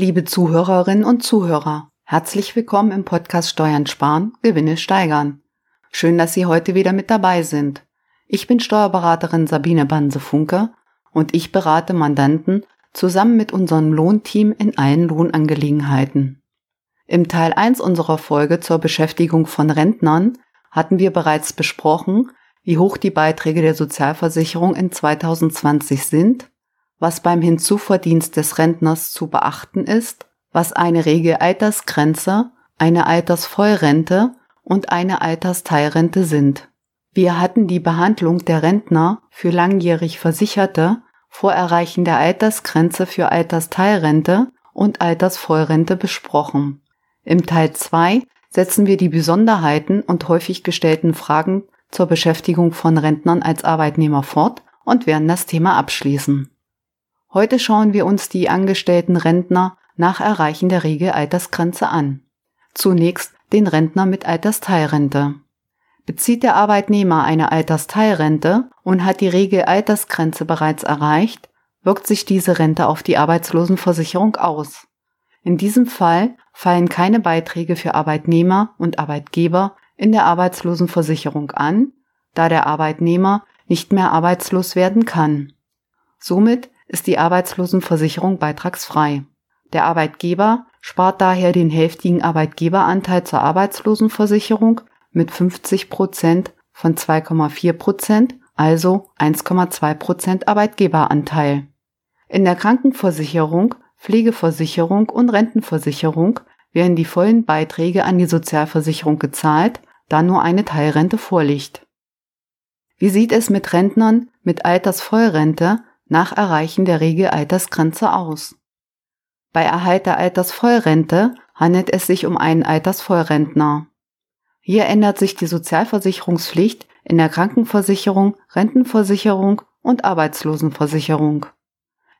Liebe Zuhörerinnen und Zuhörer, herzlich willkommen im Podcast Steuern sparen, Gewinne steigern. Schön, dass Sie heute wieder mit dabei sind. Ich bin Steuerberaterin Sabine Banse-Funke und ich berate Mandanten zusammen mit unserem Lohnteam in allen Lohnangelegenheiten. Im Teil 1 unserer Folge zur Beschäftigung von Rentnern hatten wir bereits besprochen, wie hoch die Beiträge der Sozialversicherung in 2020 sind was beim Hinzuverdienst des Rentners zu beachten ist, was eine Regelaltersgrenze, eine Altersvollrente und eine Altersteilrente sind. Wir hatten die Behandlung der Rentner für langjährig Versicherte vor Erreichen der Altersgrenze für Altersteilrente und Altersvollrente besprochen. Im Teil 2 setzen wir die Besonderheiten und häufig gestellten Fragen zur Beschäftigung von Rentnern als Arbeitnehmer fort und werden das Thema abschließen. Heute schauen wir uns die angestellten Rentner nach Erreichen der Regelaltersgrenze an. Zunächst den Rentner mit Altersteilrente. Bezieht der Arbeitnehmer eine Altersteilrente und hat die Regelaltersgrenze bereits erreicht, wirkt sich diese Rente auf die Arbeitslosenversicherung aus. In diesem Fall fallen keine Beiträge für Arbeitnehmer und Arbeitgeber in der Arbeitslosenversicherung an, da der Arbeitnehmer nicht mehr arbeitslos werden kann. Somit ist die Arbeitslosenversicherung beitragsfrei. Der Arbeitgeber spart daher den hälftigen Arbeitgeberanteil zur Arbeitslosenversicherung mit 50 Prozent von 2,4 Prozent, also 1,2 Prozent Arbeitgeberanteil. In der Krankenversicherung, Pflegeversicherung und Rentenversicherung werden die vollen Beiträge an die Sozialversicherung gezahlt, da nur eine Teilrente vorliegt. Wie sieht es mit Rentnern mit Altersvollrente nach Erreichen der Regelaltersgrenze aus. Bei Erhalt der Altersvollrente handelt es sich um einen Altersvollrentner. Hier ändert sich die Sozialversicherungspflicht in der Krankenversicherung, Rentenversicherung und Arbeitslosenversicherung.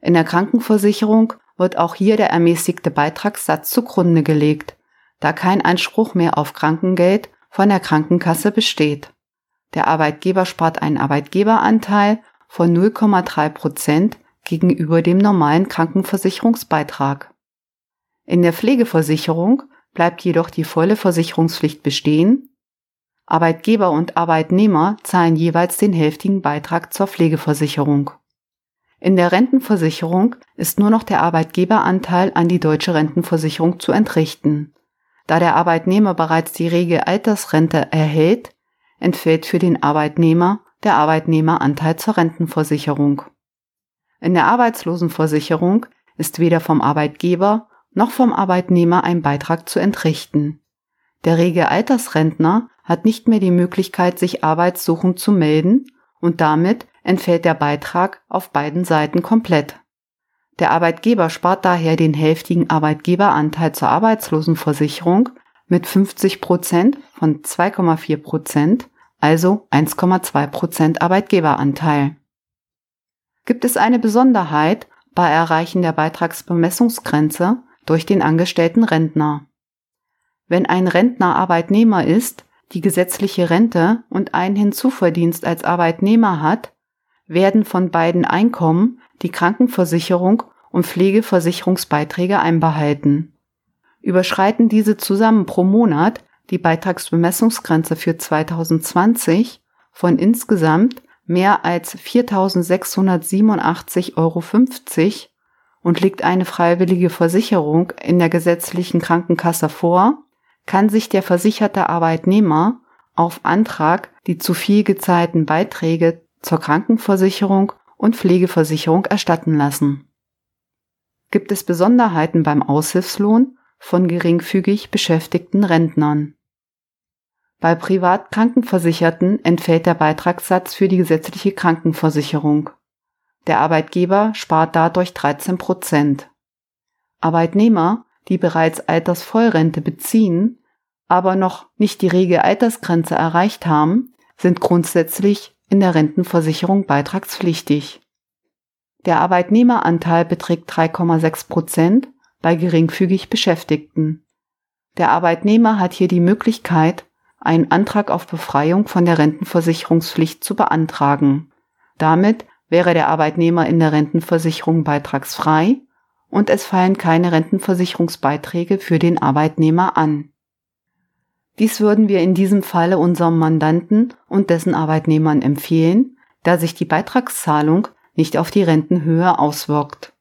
In der Krankenversicherung wird auch hier der ermäßigte Beitragssatz zugrunde gelegt, da kein Anspruch mehr auf Krankengeld von der Krankenkasse besteht. Der Arbeitgeber spart einen Arbeitgeberanteil von 0,3 Prozent gegenüber dem normalen Krankenversicherungsbeitrag. In der Pflegeversicherung bleibt jedoch die volle Versicherungspflicht bestehen. Arbeitgeber und Arbeitnehmer zahlen jeweils den hälftigen Beitrag zur Pflegeversicherung. In der Rentenversicherung ist nur noch der Arbeitgeberanteil an die deutsche Rentenversicherung zu entrichten. Da der Arbeitnehmer bereits die rege Altersrente erhält, entfällt für den Arbeitnehmer der Arbeitnehmeranteil zur Rentenversicherung. In der Arbeitslosenversicherung ist weder vom Arbeitgeber noch vom Arbeitnehmer ein Beitrag zu entrichten. Der rege Altersrentner hat nicht mehr die Möglichkeit, sich arbeitssuchend zu melden und damit entfällt der Beitrag auf beiden Seiten komplett. Der Arbeitgeber spart daher den hälftigen Arbeitgeberanteil zur Arbeitslosenversicherung mit 50 Prozent von 2,4 Prozent also 1,2 Prozent Arbeitgeberanteil. Gibt es eine Besonderheit bei Erreichen der Beitragsbemessungsgrenze durch den angestellten Rentner? Wenn ein Rentner Arbeitnehmer ist, die gesetzliche Rente und einen Hinzuverdienst als Arbeitnehmer hat, werden von beiden Einkommen die Krankenversicherung und Pflegeversicherungsbeiträge einbehalten. Überschreiten diese zusammen pro Monat die Beitragsbemessungsgrenze für 2020 von insgesamt mehr als 4.687,50 Euro und liegt eine freiwillige Versicherung in der gesetzlichen Krankenkasse vor, kann sich der versicherte Arbeitnehmer auf Antrag die zu viel gezahlten Beiträge zur Krankenversicherung und Pflegeversicherung erstatten lassen. Gibt es Besonderheiten beim Aushilfslohn von geringfügig beschäftigten Rentnern? Bei Privatkrankenversicherten entfällt der Beitragssatz für die gesetzliche Krankenversicherung. Der Arbeitgeber spart dadurch 13 Prozent. Arbeitnehmer, die bereits Altersvollrente beziehen, aber noch nicht die rege Altersgrenze erreicht haben, sind grundsätzlich in der Rentenversicherung beitragspflichtig. Der Arbeitnehmeranteil beträgt 3,6 Prozent bei geringfügig Beschäftigten. Der Arbeitnehmer hat hier die Möglichkeit, einen Antrag auf Befreiung von der Rentenversicherungspflicht zu beantragen. Damit wäre der Arbeitnehmer in der Rentenversicherung beitragsfrei und es fallen keine Rentenversicherungsbeiträge für den Arbeitnehmer an. Dies würden wir in diesem Falle unserem Mandanten und dessen Arbeitnehmern empfehlen, da sich die Beitragszahlung nicht auf die Rentenhöhe auswirkt.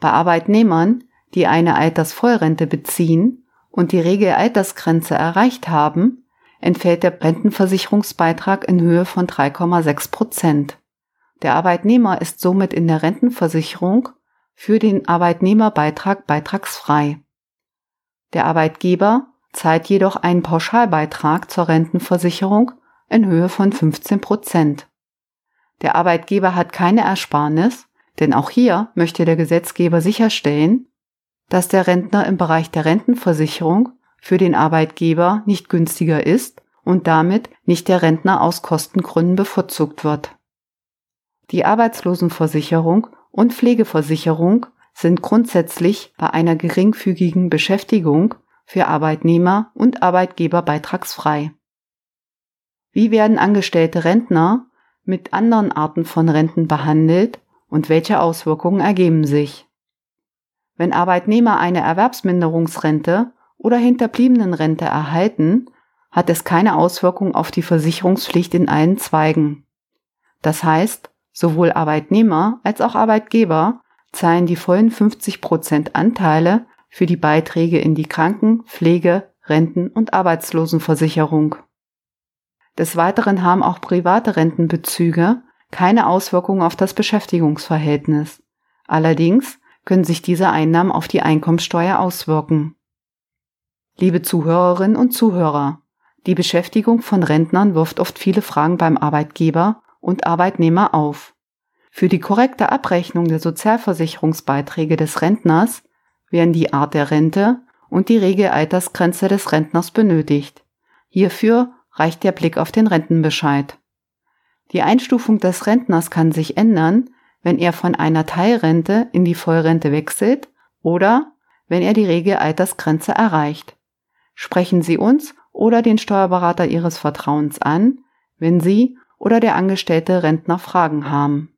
Bei Arbeitnehmern, die eine Altersvollrente beziehen und die Regelaltersgrenze erreicht haben, entfällt der Rentenversicherungsbeitrag in Höhe von 3,6 Prozent. Der Arbeitnehmer ist somit in der Rentenversicherung für den Arbeitnehmerbeitrag beitragsfrei. Der Arbeitgeber zahlt jedoch einen Pauschalbeitrag zur Rentenversicherung in Höhe von 15 Prozent. Der Arbeitgeber hat keine Ersparnis, denn auch hier möchte der Gesetzgeber sicherstellen, dass der Rentner im Bereich der Rentenversicherung für den Arbeitgeber nicht günstiger ist und damit nicht der Rentner aus Kostengründen bevorzugt wird. Die Arbeitslosenversicherung und Pflegeversicherung sind grundsätzlich bei einer geringfügigen Beschäftigung für Arbeitnehmer und Arbeitgeber beitragsfrei. Wie werden angestellte Rentner mit anderen Arten von Renten behandelt und welche Auswirkungen ergeben sich? Wenn Arbeitnehmer eine Erwerbsminderungsrente oder Hinterbliebenenrente erhalten, hat es keine Auswirkung auf die Versicherungspflicht in allen Zweigen. Das heißt, sowohl Arbeitnehmer als auch Arbeitgeber zahlen die vollen 50 Prozent Anteile für die Beiträge in die Kranken-, Pflege-, Renten- und Arbeitslosenversicherung. Des Weiteren haben auch private Rentenbezüge keine Auswirkungen auf das Beschäftigungsverhältnis. Allerdings können sich diese Einnahmen auf die Einkommensteuer auswirken. Liebe Zuhörerinnen und Zuhörer, die Beschäftigung von Rentnern wirft oft viele Fragen beim Arbeitgeber und Arbeitnehmer auf. Für die korrekte Abrechnung der Sozialversicherungsbeiträge des Rentners werden die Art der Rente und die Regelaltersgrenze des Rentners benötigt. Hierfür reicht der Blick auf den Rentenbescheid. Die Einstufung des Rentners kann sich ändern, wenn er von einer Teilrente in die Vollrente wechselt oder wenn er die Regelaltersgrenze erreicht. Sprechen Sie uns oder den Steuerberater Ihres Vertrauens an, wenn Sie oder der angestellte Rentner Fragen haben.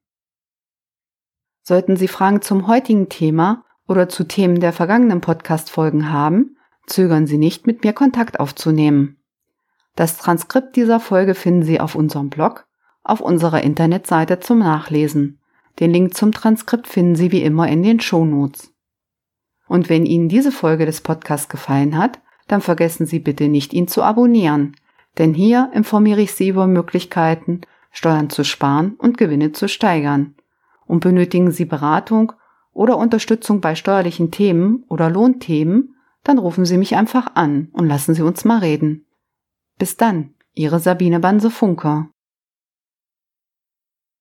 Sollten Sie Fragen zum heutigen Thema oder zu Themen der vergangenen Podcast-Folgen haben, zögern Sie nicht, mit mir Kontakt aufzunehmen. Das Transkript dieser Folge finden Sie auf unserem Blog, auf unserer Internetseite zum Nachlesen. Den Link zum Transkript finden Sie wie immer in den Shownotes. Und wenn Ihnen diese Folge des Podcasts gefallen hat, dann vergessen Sie bitte nicht, ihn zu abonnieren, denn hier informiere ich Sie über Möglichkeiten, Steuern zu sparen und Gewinne zu steigern. Und benötigen Sie Beratung oder Unterstützung bei steuerlichen Themen oder Lohnthemen, dann rufen Sie mich einfach an und lassen Sie uns mal reden. Bis dann, Ihre Sabine Banse-Funker.